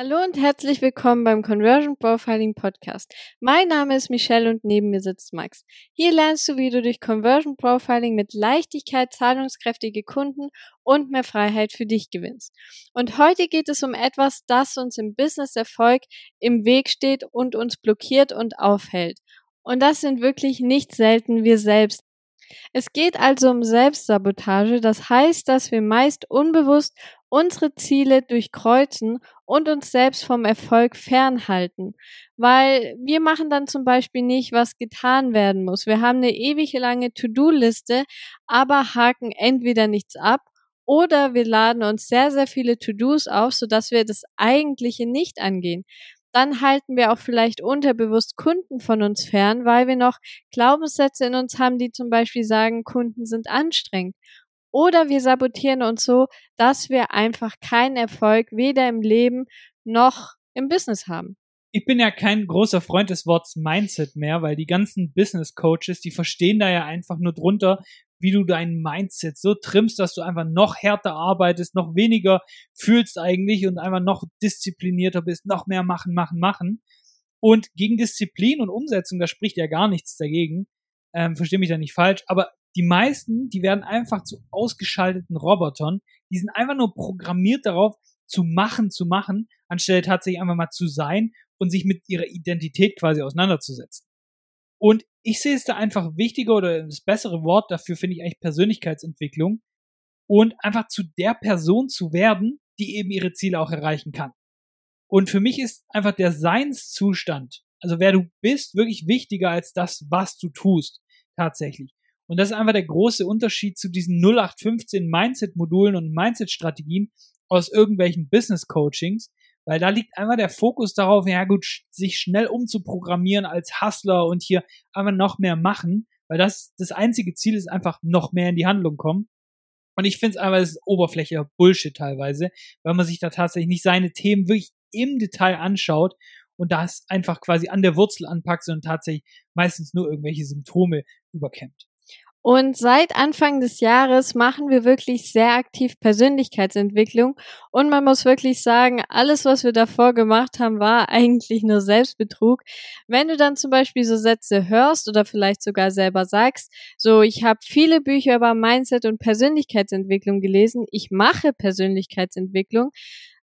Hallo und herzlich willkommen beim Conversion Profiling Podcast. Mein Name ist Michelle und neben mir sitzt Max. Hier lernst du, wie du durch Conversion Profiling mit Leichtigkeit zahlungskräftige Kunden und mehr Freiheit für dich gewinnst. Und heute geht es um etwas, das uns im Business Erfolg im Weg steht und uns blockiert und aufhält. Und das sind wirklich nicht selten wir selbst. Es geht also um Selbstsabotage, das heißt, dass wir meist unbewusst unsere Ziele durchkreuzen und uns selbst vom Erfolg fernhalten. Weil wir machen dann zum Beispiel nicht, was getan werden muss. Wir haben eine ewig lange To-Do-Liste, aber haken entweder nichts ab oder wir laden uns sehr, sehr viele To-Dos auf, sodass wir das Eigentliche nicht angehen. Dann halten wir auch vielleicht unterbewusst Kunden von uns fern, weil wir noch Glaubenssätze in uns haben, die zum Beispiel sagen, Kunden sind anstrengend. Oder wir sabotieren uns so, dass wir einfach keinen Erfolg weder im Leben noch im Business haben. Ich bin ja kein großer Freund des Wortes Mindset mehr, weil die ganzen Business Coaches, die verstehen da ja einfach nur drunter, wie du dein Mindset so trimmst, dass du einfach noch härter arbeitest, noch weniger fühlst eigentlich und einfach noch disziplinierter bist, noch mehr machen, machen, machen. Und gegen Disziplin und Umsetzung, da spricht ja gar nichts dagegen. Ähm, verstehe mich da nicht falsch, aber die meisten, die werden einfach zu ausgeschalteten Robotern. Die sind einfach nur programmiert darauf, zu machen, zu machen, anstelle tatsächlich einfach mal zu sein und sich mit ihrer Identität quasi auseinanderzusetzen. Und ich sehe es da einfach wichtiger oder das bessere Wort dafür finde ich eigentlich Persönlichkeitsentwicklung und einfach zu der Person zu werden, die eben ihre Ziele auch erreichen kann. Und für mich ist einfach der Seinszustand, also wer du bist, wirklich wichtiger als das, was du tust, tatsächlich. Und das ist einfach der große Unterschied zu diesen 0815 Mindset-Modulen und Mindset-Strategien aus irgendwelchen Business-Coachings, weil da liegt einfach der Fokus darauf, ja gut, sich schnell umzuprogrammieren als Hustler und hier einfach noch mehr machen, weil das, das einzige Ziel ist einfach noch mehr in die Handlung kommen. Und ich finde es einfach, das ist oberflächlicher Bullshit teilweise, weil man sich da tatsächlich nicht seine Themen wirklich im Detail anschaut und das einfach quasi an der Wurzel anpackt, sondern tatsächlich meistens nur irgendwelche Symptome überkämmt. Und seit Anfang des Jahres machen wir wirklich sehr aktiv Persönlichkeitsentwicklung. Und man muss wirklich sagen, alles, was wir davor gemacht haben, war eigentlich nur Selbstbetrug. Wenn du dann zum Beispiel so Sätze hörst oder vielleicht sogar selber sagst, so, ich habe viele Bücher über Mindset und Persönlichkeitsentwicklung gelesen, ich mache Persönlichkeitsentwicklung,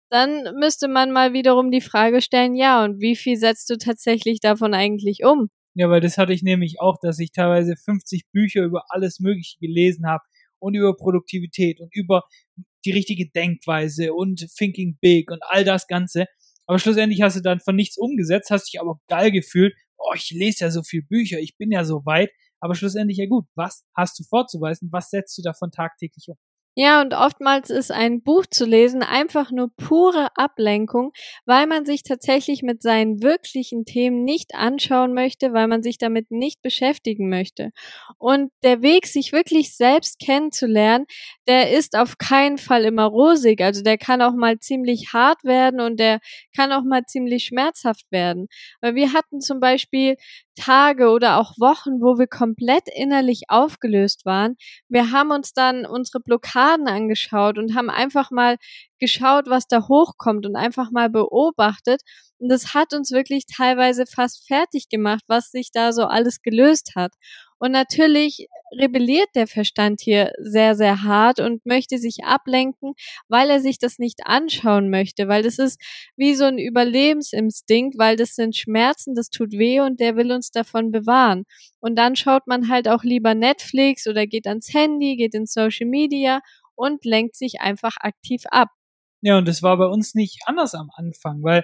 dann müsste man mal wiederum die Frage stellen, ja, und wie viel setzt du tatsächlich davon eigentlich um? Ja, weil das hatte ich nämlich auch, dass ich teilweise 50 Bücher über alles Mögliche gelesen habe und über Produktivität und über die richtige Denkweise und Thinking Big und all das Ganze. Aber schlussendlich hast du dann von nichts umgesetzt, hast dich aber geil gefühlt. Oh, ich lese ja so viel Bücher, ich bin ja so weit. Aber schlussendlich ja gut. Was hast du vorzuweisen? Was setzt du davon tagtäglich um? Ja, und oftmals ist ein Buch zu lesen einfach nur pure Ablenkung, weil man sich tatsächlich mit seinen wirklichen Themen nicht anschauen möchte, weil man sich damit nicht beschäftigen möchte. Und der Weg, sich wirklich selbst kennenzulernen, der ist auf keinen Fall immer rosig. Also der kann auch mal ziemlich hart werden und der kann auch mal ziemlich schmerzhaft werden. Weil wir hatten zum Beispiel Tage oder auch Wochen, wo wir komplett innerlich aufgelöst waren. Wir haben uns dann unsere Blockaden angeschaut und haben einfach mal geschaut, was da hochkommt und einfach mal beobachtet. Und das hat uns wirklich teilweise fast fertig gemacht, was sich da so alles gelöst hat. Und natürlich rebelliert der Verstand hier sehr, sehr hart und möchte sich ablenken, weil er sich das nicht anschauen möchte, weil das ist wie so ein Überlebensinstinkt, weil das sind Schmerzen, das tut weh und der will uns davon bewahren. Und dann schaut man halt auch lieber Netflix oder geht ans Handy, geht ins Social Media und lenkt sich einfach aktiv ab. Ja, und das war bei uns nicht anders am Anfang, weil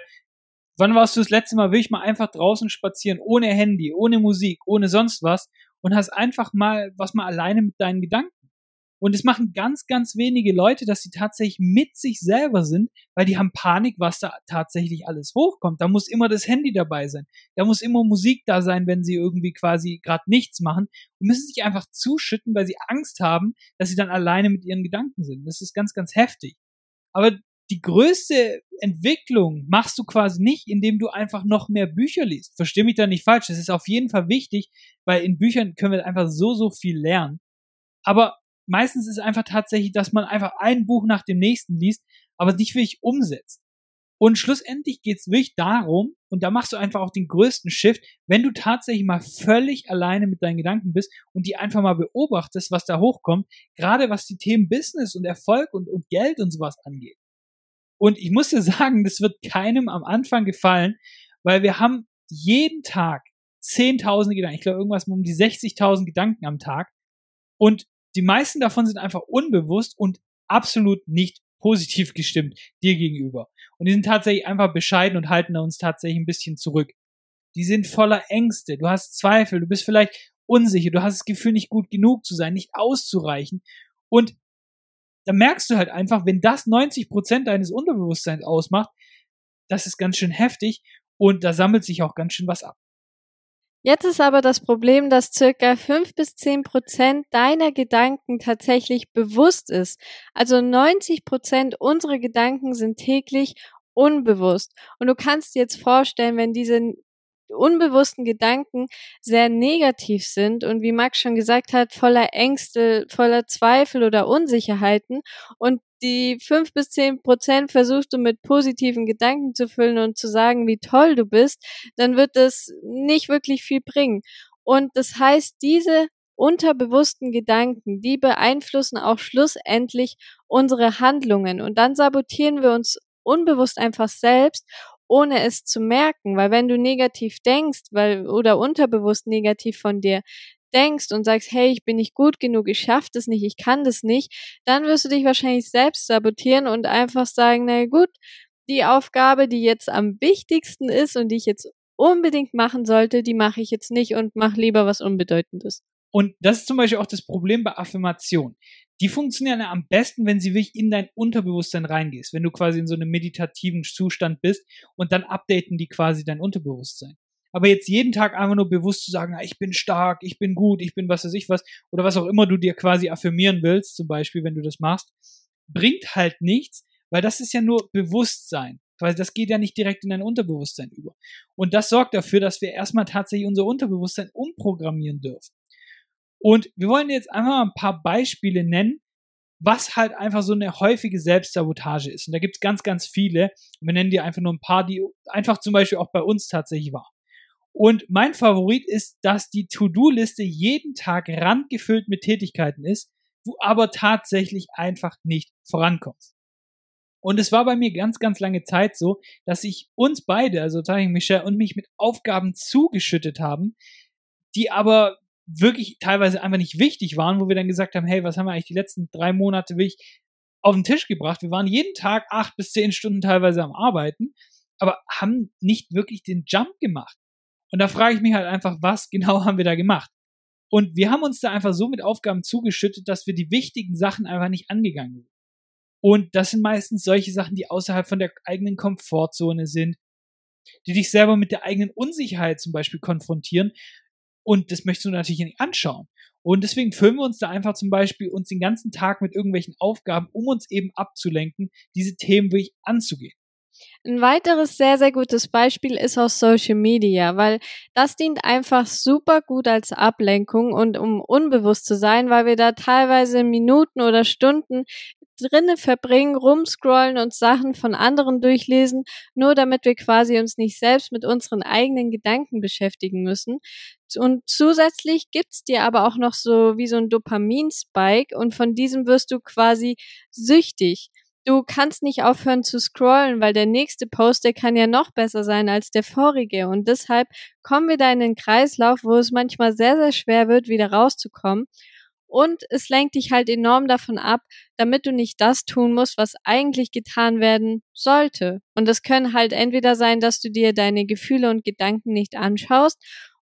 wann warst du das letzte Mal wirklich mal einfach draußen spazieren, ohne Handy, ohne Musik, ohne sonst was und hast einfach mal was mal alleine mit deinen Gedanken. Und es machen ganz, ganz wenige Leute, dass sie tatsächlich mit sich selber sind, weil die haben Panik, was da tatsächlich alles hochkommt. Da muss immer das Handy dabei sein. Da muss immer Musik da sein, wenn sie irgendwie quasi gerade nichts machen und müssen sich einfach zuschütten, weil sie Angst haben, dass sie dann alleine mit ihren Gedanken sind. Das ist ganz, ganz heftig. Aber die größte Entwicklung machst du quasi nicht, indem du einfach noch mehr Bücher liest. Versteh mich da nicht falsch. Das ist auf jeden Fall wichtig, weil in Büchern können wir einfach so, so viel lernen. Aber meistens ist es einfach tatsächlich, dass man einfach ein Buch nach dem nächsten liest, aber nicht wirklich umsetzt. Und schlussendlich geht's wirklich darum, und da machst du einfach auch den größten Shift, wenn du tatsächlich mal völlig alleine mit deinen Gedanken bist und die einfach mal beobachtest, was da hochkommt, gerade was die Themen Business und Erfolg und, und Geld und sowas angeht. Und ich muss dir sagen, das wird keinem am Anfang gefallen, weil wir haben jeden Tag zehntausende Gedanken, ich glaube irgendwas um die 60.000 Gedanken am Tag. Und die meisten davon sind einfach unbewusst und absolut nicht positiv gestimmt dir gegenüber. Und die sind tatsächlich einfach bescheiden und halten uns tatsächlich ein bisschen zurück. Die sind voller Ängste, du hast Zweifel, du bist vielleicht unsicher, du hast das Gefühl, nicht gut genug zu sein, nicht auszureichen. Und da merkst du halt einfach, wenn das 90 Prozent deines Unterbewusstseins ausmacht, das ist ganz schön heftig und da sammelt sich auch ganz schön was ab. Jetzt ist aber das Problem, dass circa fünf bis zehn Prozent deiner Gedanken tatsächlich bewusst ist. Also 90 Prozent unserer Gedanken sind täglich unbewusst. Und du kannst dir jetzt vorstellen, wenn diese unbewussten Gedanken sehr negativ sind und wie Max schon gesagt hat, voller Ängste, voller Zweifel oder Unsicherheiten und die fünf bis zehn Prozent versuchst du mit positiven Gedanken zu füllen und zu sagen, wie toll du bist, dann wird das nicht wirklich viel bringen. Und das heißt, diese unterbewussten Gedanken, die beeinflussen auch schlussendlich unsere Handlungen und dann sabotieren wir uns unbewusst einfach selbst ohne es zu merken, weil wenn du negativ denkst, weil oder unterbewusst negativ von dir denkst und sagst, hey, ich bin nicht gut genug, ich schaff das nicht, ich kann das nicht, dann wirst du dich wahrscheinlich selbst sabotieren und einfach sagen, na gut, die Aufgabe, die jetzt am wichtigsten ist und die ich jetzt unbedingt machen sollte, die mache ich jetzt nicht und mach lieber was Unbedeutendes. Und das ist zum Beispiel auch das Problem bei Affirmation. Die funktionieren ja am besten, wenn sie wirklich in dein Unterbewusstsein reingehst, wenn du quasi in so einem meditativen Zustand bist und dann updaten die quasi dein Unterbewusstsein. Aber jetzt jeden Tag einfach nur bewusst zu sagen, ich bin stark, ich bin gut, ich bin was weiß ich was, oder was auch immer du dir quasi affirmieren willst, zum Beispiel, wenn du das machst, bringt halt nichts, weil das ist ja nur Bewusstsein. Weil das geht ja nicht direkt in dein Unterbewusstsein über. Und das sorgt dafür, dass wir erstmal tatsächlich unser Unterbewusstsein umprogrammieren dürfen. Und wir wollen jetzt einfach mal ein paar Beispiele nennen, was halt einfach so eine häufige Selbstsabotage ist. Und da gibt es ganz, ganz viele. Wir nennen dir einfach nur ein paar, die einfach zum Beispiel auch bei uns tatsächlich war. Und mein Favorit ist, dass die To-Do-Liste jeden Tag randgefüllt mit Tätigkeiten ist, du aber tatsächlich einfach nicht vorankommst. Und es war bei mir ganz, ganz lange Zeit so, dass ich uns beide, also Tari Michelle und mich mit Aufgaben zugeschüttet haben, die aber wirklich teilweise einfach nicht wichtig waren, wo wir dann gesagt haben, hey, was haben wir eigentlich die letzten drei Monate wirklich auf den Tisch gebracht? Wir waren jeden Tag acht bis zehn Stunden teilweise am Arbeiten, aber haben nicht wirklich den Jump gemacht. Und da frage ich mich halt einfach, was genau haben wir da gemacht? Und wir haben uns da einfach so mit Aufgaben zugeschüttet, dass wir die wichtigen Sachen einfach nicht angegangen sind. Und das sind meistens solche Sachen, die außerhalb von der eigenen Komfortzone sind, die dich selber mit der eigenen Unsicherheit zum Beispiel konfrontieren, und das möchtest du natürlich nicht anschauen. Und deswegen füllen wir uns da einfach zum Beispiel uns den ganzen Tag mit irgendwelchen Aufgaben, um uns eben abzulenken, diese Themen wirklich anzugehen. Ein weiteres sehr, sehr gutes Beispiel ist aus Social Media, weil das dient einfach super gut als Ablenkung und um unbewusst zu sein, weil wir da teilweise Minuten oder Stunden drinnen verbringen, rumscrollen und Sachen von anderen durchlesen, nur damit wir quasi uns nicht selbst mit unseren eigenen Gedanken beschäftigen müssen. Und zusätzlich gibt's dir aber auch noch so wie so ein Dopaminspike und von diesem wirst du quasi süchtig. Du kannst nicht aufhören zu scrollen, weil der nächste Post, der kann ja noch besser sein als der vorige. Und deshalb kommen wir da in den Kreislauf, wo es manchmal sehr, sehr schwer wird, wieder rauszukommen. Und es lenkt dich halt enorm davon ab, damit du nicht das tun musst, was eigentlich getan werden sollte. Und das können halt entweder sein, dass du dir deine Gefühle und Gedanken nicht anschaust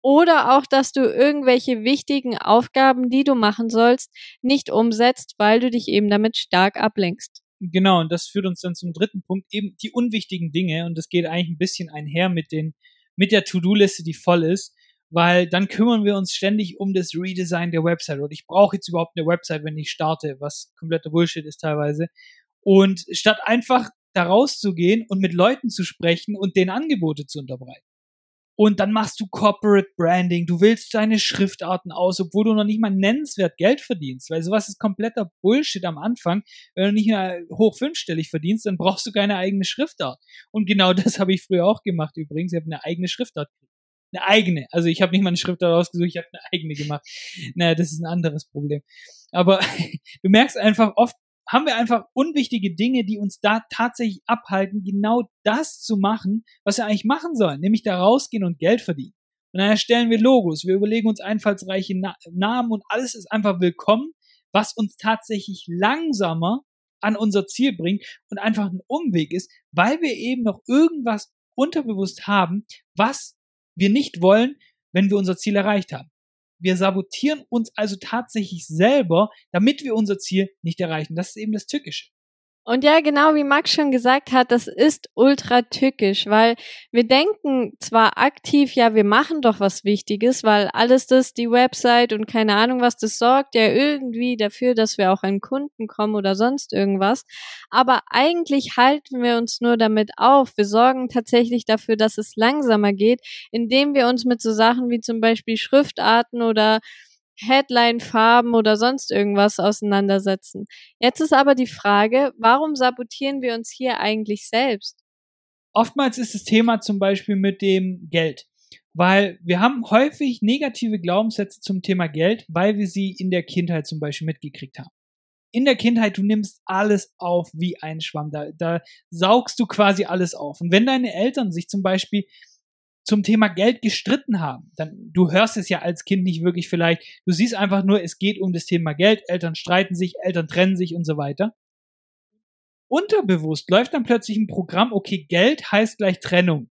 oder auch, dass du irgendwelche wichtigen Aufgaben, die du machen sollst, nicht umsetzt, weil du dich eben damit stark ablenkst. Genau, und das führt uns dann zum dritten Punkt, eben die unwichtigen Dinge. Und das geht eigentlich ein bisschen einher mit den, mit der To-Do-Liste, die voll ist weil dann kümmern wir uns ständig um das Redesign der Website und ich brauche jetzt überhaupt eine Website, wenn ich starte, was kompletter Bullshit ist teilweise. Und statt einfach da rauszugehen und mit Leuten zu sprechen und denen Angebote zu unterbreiten. und dann machst du Corporate Branding, du willst deine Schriftarten aus, obwohl du noch nicht mal nennenswert Geld verdienst, weil sowas ist kompletter Bullshit am Anfang. Wenn du nicht mehr hoch fünfstellig verdienst, dann brauchst du keine eigene Schriftart. Und genau das habe ich früher auch gemacht übrigens. Ich habe eine eigene Schriftart. Eine eigene. Also ich habe nicht mal eine Schriftart ausgesucht, ich habe eine eigene gemacht. Naja, das ist ein anderes Problem. Aber du merkst einfach, oft haben wir einfach unwichtige Dinge, die uns da tatsächlich abhalten, genau das zu machen, was wir eigentlich machen sollen, nämlich da rausgehen und Geld verdienen. Und dann erstellen wir Logos, wir überlegen uns einfallsreiche Na Namen und alles ist einfach willkommen, was uns tatsächlich langsamer an unser Ziel bringt und einfach ein Umweg ist, weil wir eben noch irgendwas unterbewusst haben, was wir nicht wollen, wenn wir unser Ziel erreicht haben. Wir sabotieren uns also tatsächlich selber, damit wir unser Ziel nicht erreichen. Das ist eben das Tückische. Und ja, genau wie Max schon gesagt hat, das ist ultra tückisch, weil wir denken zwar aktiv, ja, wir machen doch was Wichtiges, weil alles das, die Website und keine Ahnung was, das sorgt ja irgendwie dafür, dass wir auch an Kunden kommen oder sonst irgendwas. Aber eigentlich halten wir uns nur damit auf. Wir sorgen tatsächlich dafür, dass es langsamer geht, indem wir uns mit so Sachen wie zum Beispiel Schriftarten oder Headline-Farben oder sonst irgendwas auseinandersetzen. Jetzt ist aber die Frage, warum sabotieren wir uns hier eigentlich selbst? Oftmals ist das Thema zum Beispiel mit dem Geld. Weil wir haben häufig negative Glaubenssätze zum Thema Geld, weil wir sie in der Kindheit zum Beispiel mitgekriegt haben. In der Kindheit, du nimmst alles auf wie ein Schwamm. Da, da saugst du quasi alles auf. Und wenn deine Eltern sich zum Beispiel zum Thema Geld gestritten haben, dann du hörst es ja als Kind nicht wirklich vielleicht. Du siehst einfach nur, es geht um das Thema Geld, Eltern streiten sich, Eltern trennen sich und so weiter. Unterbewusst läuft dann plötzlich ein Programm, okay, Geld heißt gleich Trennung.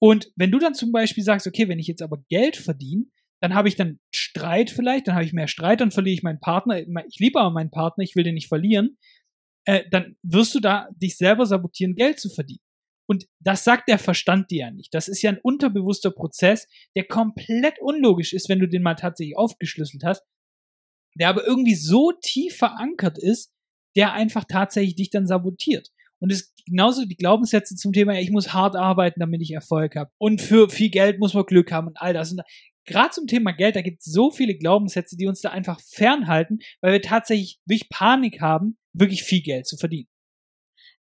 Und wenn du dann zum Beispiel sagst, okay, wenn ich jetzt aber Geld verdiene, dann habe ich dann Streit vielleicht, dann habe ich mehr Streit, dann verliere ich meinen Partner. Ich liebe aber meinen Partner, ich will den nicht verlieren. Äh, dann wirst du da dich selber sabotieren, Geld zu verdienen. Und das sagt der Verstand dir ja nicht. Das ist ja ein unterbewusster Prozess, der komplett unlogisch ist, wenn du den mal tatsächlich aufgeschlüsselt hast, der aber irgendwie so tief verankert ist, der einfach tatsächlich dich dann sabotiert. Und es genauso die Glaubenssätze zum Thema, ich muss hart arbeiten, damit ich Erfolg habe. Und für viel Geld muss man Glück haben und all das. Und gerade zum Thema Geld, da gibt es so viele Glaubenssätze, die uns da einfach fernhalten, weil wir tatsächlich wirklich Panik haben, wirklich viel Geld zu verdienen.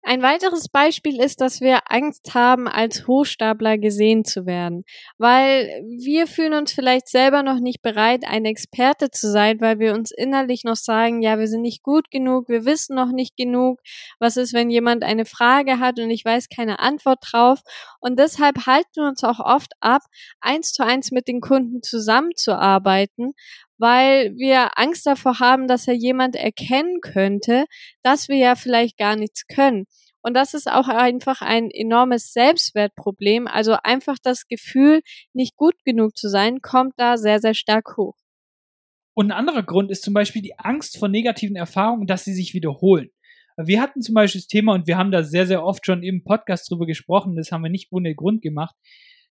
Ein weiteres Beispiel ist, dass wir Angst haben, als Hochstapler gesehen zu werden, weil wir fühlen uns vielleicht selber noch nicht bereit, ein Experte zu sein, weil wir uns innerlich noch sagen, ja, wir sind nicht gut genug, wir wissen noch nicht genug. Was ist, wenn jemand eine Frage hat und ich weiß keine Antwort drauf? Und deshalb halten wir uns auch oft ab, eins zu eins mit den Kunden zusammenzuarbeiten, weil wir Angst davor haben, dass er jemand erkennen könnte, dass wir ja vielleicht gar nichts können. Und das ist auch einfach ein enormes Selbstwertproblem. Also einfach das Gefühl, nicht gut genug zu sein, kommt da sehr, sehr stark hoch. Und ein anderer Grund ist zum Beispiel die Angst vor negativen Erfahrungen, dass sie sich wiederholen. Wir hatten zum Beispiel das Thema und wir haben da sehr, sehr oft schon im Podcast drüber gesprochen. Das haben wir nicht ohne Grund gemacht,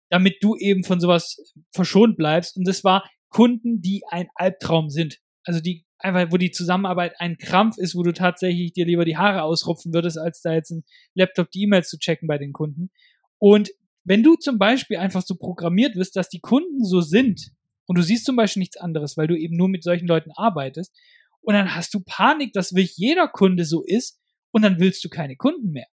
damit du eben von sowas verschont bleibst. Und das war Kunden, die ein Albtraum sind. Also die einfach, wo die Zusammenarbeit ein Krampf ist, wo du tatsächlich dir lieber die Haare ausrupfen würdest, als da jetzt ein Laptop die E-Mails zu checken bei den Kunden. Und wenn du zum Beispiel einfach so programmiert wirst, dass die Kunden so sind und du siehst zum Beispiel nichts anderes, weil du eben nur mit solchen Leuten arbeitest, und dann hast du Panik, dass wirklich jeder Kunde so ist und dann willst du keine Kunden mehr.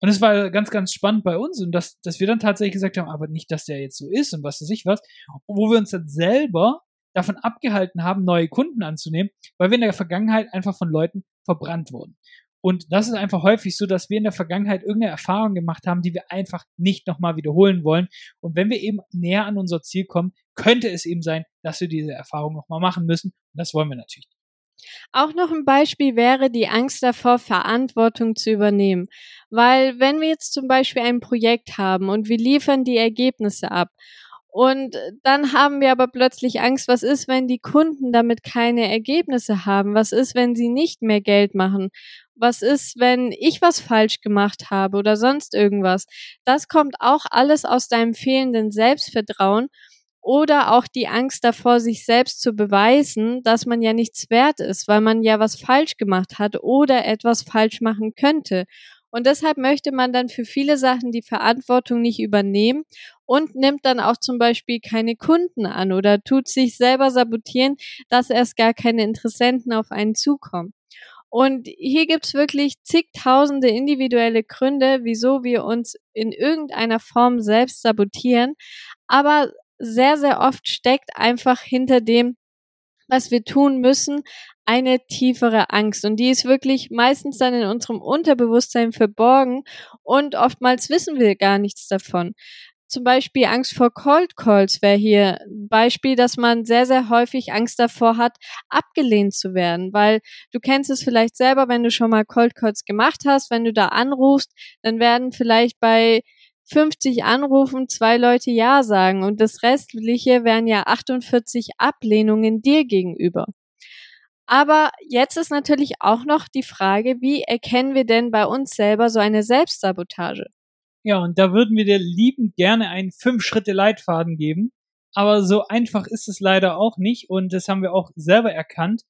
Und es war ganz, ganz spannend bei uns und dass, dass wir dann tatsächlich gesagt haben, aber nicht, dass der jetzt so ist und was weiß ich was. Und wo wir uns dann selber davon abgehalten haben, neue Kunden anzunehmen, weil wir in der Vergangenheit einfach von Leuten verbrannt wurden. Und das ist einfach häufig so, dass wir in der Vergangenheit irgendeine Erfahrung gemacht haben, die wir einfach nicht nochmal wiederholen wollen. Und wenn wir eben näher an unser Ziel kommen, könnte es eben sein, dass wir diese Erfahrung nochmal machen müssen. Und das wollen wir natürlich. Auch noch ein Beispiel wäre die Angst davor, Verantwortung zu übernehmen. Weil wenn wir jetzt zum Beispiel ein Projekt haben und wir liefern die Ergebnisse ab und dann haben wir aber plötzlich Angst, was ist, wenn die Kunden damit keine Ergebnisse haben? Was ist, wenn sie nicht mehr Geld machen? Was ist, wenn ich was falsch gemacht habe oder sonst irgendwas? Das kommt auch alles aus deinem fehlenden Selbstvertrauen oder auch die Angst davor, sich selbst zu beweisen, dass man ja nichts wert ist, weil man ja was falsch gemacht hat oder etwas falsch machen könnte. Und deshalb möchte man dann für viele Sachen die Verantwortung nicht übernehmen und nimmt dann auch zum Beispiel keine Kunden an oder tut sich selber sabotieren, dass erst gar keine Interessenten auf einen zukommen. Und hier gibt's wirklich zigtausende individuelle Gründe, wieso wir uns in irgendeiner Form selbst sabotieren. Aber sehr, sehr oft steckt einfach hinter dem, was wir tun müssen, eine tiefere Angst. Und die ist wirklich meistens dann in unserem Unterbewusstsein verborgen und oftmals wissen wir gar nichts davon. Zum Beispiel Angst vor Cold Calls wäre hier ein Beispiel, dass man sehr, sehr häufig Angst davor hat, abgelehnt zu werden, weil du kennst es vielleicht selber, wenn du schon mal Cold Calls gemacht hast, wenn du da anrufst, dann werden vielleicht bei 50 Anrufen zwei Leute Ja sagen und das restliche wären ja 48 Ablehnungen dir gegenüber. Aber jetzt ist natürlich auch noch die Frage, wie erkennen wir denn bei uns selber so eine Selbstsabotage? Ja, und da würden wir dir liebend gerne einen Fünf-Schritte-Leitfaden geben. Aber so einfach ist es leider auch nicht und das haben wir auch selber erkannt,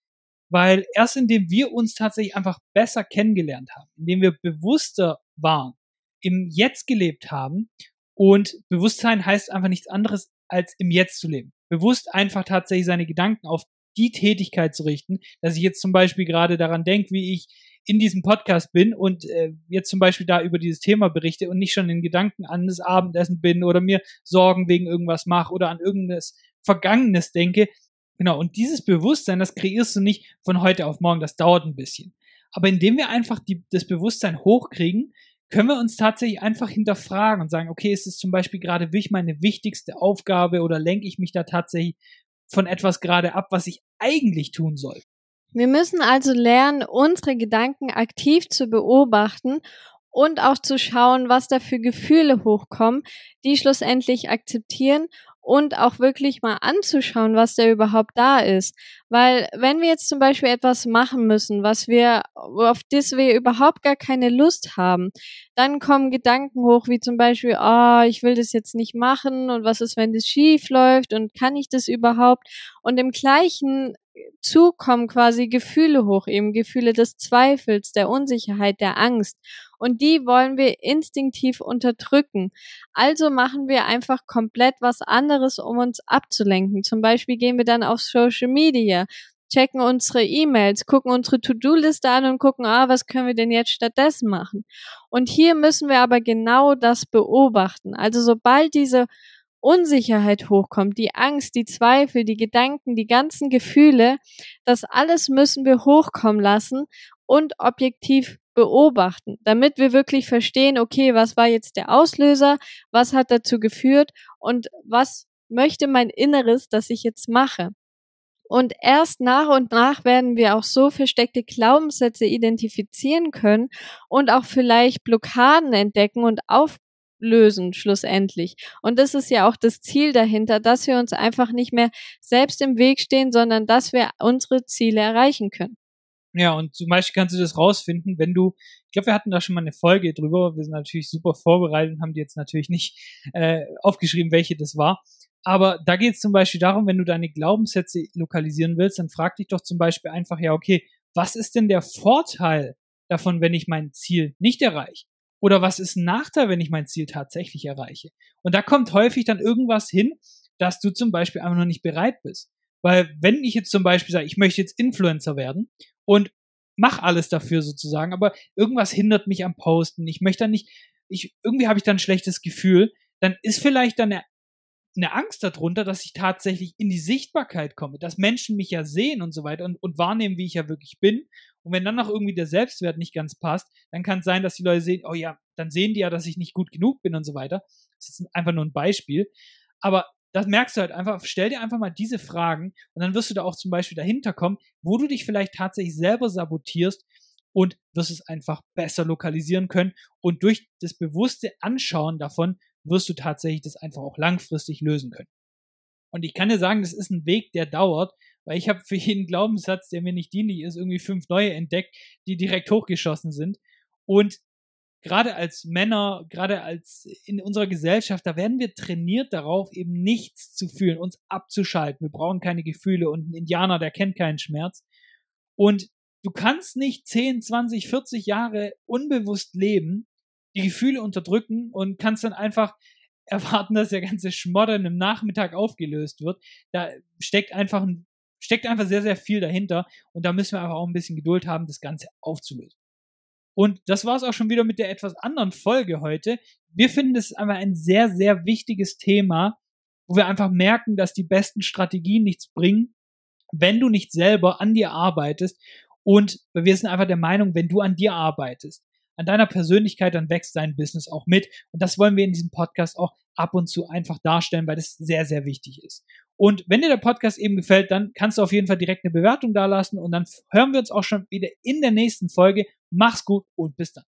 weil erst indem wir uns tatsächlich einfach besser kennengelernt haben, indem wir bewusster waren, im Jetzt gelebt haben und Bewusstsein heißt einfach nichts anderes als im Jetzt zu leben. Bewusst einfach tatsächlich seine Gedanken auf die Tätigkeit zu richten, dass ich jetzt zum Beispiel gerade daran denke, wie ich in diesem Podcast bin und äh, jetzt zum Beispiel da über dieses Thema berichte und nicht schon in Gedanken an das Abendessen bin oder mir Sorgen wegen irgendwas mache oder an irgendeines Vergangenes denke. Genau, und dieses Bewusstsein, das kreierst du nicht von heute auf morgen, das dauert ein bisschen. Aber indem wir einfach die, das Bewusstsein hochkriegen, können wir uns tatsächlich einfach hinterfragen und sagen, okay, ist es zum Beispiel gerade wirklich meine wichtigste Aufgabe oder lenke ich mich da tatsächlich von etwas gerade ab, was ich eigentlich tun soll? Wir müssen also lernen, unsere Gedanken aktiv zu beobachten und auch zu schauen, was da für Gefühle hochkommen, die schlussendlich akzeptieren und auch wirklich mal anzuschauen, was da überhaupt da ist. Weil wenn wir jetzt zum Beispiel etwas machen müssen, was wir, auf das wir überhaupt gar keine Lust haben, dann kommen Gedanken hoch, wie zum Beispiel, oh, ich will das jetzt nicht machen und was ist, wenn das schief läuft und kann ich das überhaupt? Und im gleichen Zug kommen quasi Gefühle hoch, eben Gefühle des Zweifels, der Unsicherheit, der Angst. Und die wollen wir instinktiv unterdrücken. Also machen wir einfach komplett was anderes, um uns abzulenken. Zum Beispiel gehen wir dann auf Social Media, checken unsere E-Mails, gucken unsere To-Do-Liste an und gucken, ah, was können wir denn jetzt stattdessen machen? Und hier müssen wir aber genau das beobachten. Also sobald diese Unsicherheit hochkommt, die Angst, die Zweifel, die Gedanken, die ganzen Gefühle, das alles müssen wir hochkommen lassen und objektiv beobachten, damit wir wirklich verstehen, okay, was war jetzt der Auslöser, was hat dazu geführt und was möchte mein Inneres, dass ich jetzt mache. Und erst nach und nach werden wir auch so versteckte Glaubenssätze identifizieren können und auch vielleicht Blockaden entdecken und auf lösen schlussendlich. Und das ist ja auch das Ziel dahinter, dass wir uns einfach nicht mehr selbst im Weg stehen, sondern dass wir unsere Ziele erreichen können. Ja, und zum Beispiel kannst du das rausfinden, wenn du, ich glaube, wir hatten da schon mal eine Folge drüber, wir sind natürlich super vorbereitet und haben die jetzt natürlich nicht äh, aufgeschrieben, welche das war. Aber da geht es zum Beispiel darum, wenn du deine Glaubenssätze lokalisieren willst, dann frag dich doch zum Beispiel einfach, ja, okay, was ist denn der Vorteil davon, wenn ich mein Ziel nicht erreiche? Oder was ist ein Nachteil, wenn ich mein Ziel tatsächlich erreiche? Und da kommt häufig dann irgendwas hin, dass du zum Beispiel einfach noch nicht bereit bist. Weil wenn ich jetzt zum Beispiel sage, ich möchte jetzt Influencer werden und mach alles dafür sozusagen, aber irgendwas hindert mich am Posten, ich möchte dann nicht, ich, irgendwie habe ich dann ein schlechtes Gefühl, dann ist vielleicht dann eine, Angst darunter, dass ich tatsächlich in die Sichtbarkeit komme, dass Menschen mich ja sehen und so weiter und, und wahrnehmen, wie ich ja wirklich bin und wenn dann noch irgendwie der Selbstwert nicht ganz passt, dann kann es sein, dass die Leute sehen, oh ja, dann sehen die ja, dass ich nicht gut genug bin und so weiter. Das ist einfach nur ein Beispiel. Aber das merkst du halt einfach, stell dir einfach mal diese Fragen und dann wirst du da auch zum Beispiel dahinter kommen, wo du dich vielleicht tatsächlich selber sabotierst und wirst es einfach besser lokalisieren können. Und durch das bewusste Anschauen davon wirst du tatsächlich das einfach auch langfristig lösen können. Und ich kann dir sagen, das ist ein Weg, der dauert, weil ich habe für jeden Glaubenssatz, der mir nicht dienlich ist, irgendwie fünf neue entdeckt, die direkt hochgeschossen sind. Und gerade als Männer, gerade als in unserer Gesellschaft, da werden wir trainiert darauf, eben nichts zu fühlen, uns abzuschalten. Wir brauchen keine Gefühle und ein Indianer, der kennt keinen Schmerz. Und Du kannst nicht 10, 20, 40 Jahre unbewusst leben, die Gefühle unterdrücken und kannst dann einfach erwarten, dass der ganze Schmodder im Nachmittag aufgelöst wird. Da steckt einfach ein, steckt einfach sehr, sehr viel dahinter und da müssen wir einfach auch ein bisschen Geduld haben, das Ganze aufzulösen. Und das war es auch schon wieder mit der etwas anderen Folge heute. Wir finden es einfach ein sehr, sehr wichtiges Thema, wo wir einfach merken, dass die besten Strategien nichts bringen, wenn du nicht selber an dir arbeitest. Und wir sind einfach der Meinung, wenn du an dir arbeitest, an deiner Persönlichkeit, dann wächst dein Business auch mit. Und das wollen wir in diesem Podcast auch ab und zu einfach darstellen, weil das sehr, sehr wichtig ist. Und wenn dir der Podcast eben gefällt, dann kannst du auf jeden Fall direkt eine Bewertung dalassen und dann hören wir uns auch schon wieder in der nächsten Folge. Mach's gut und bis dann.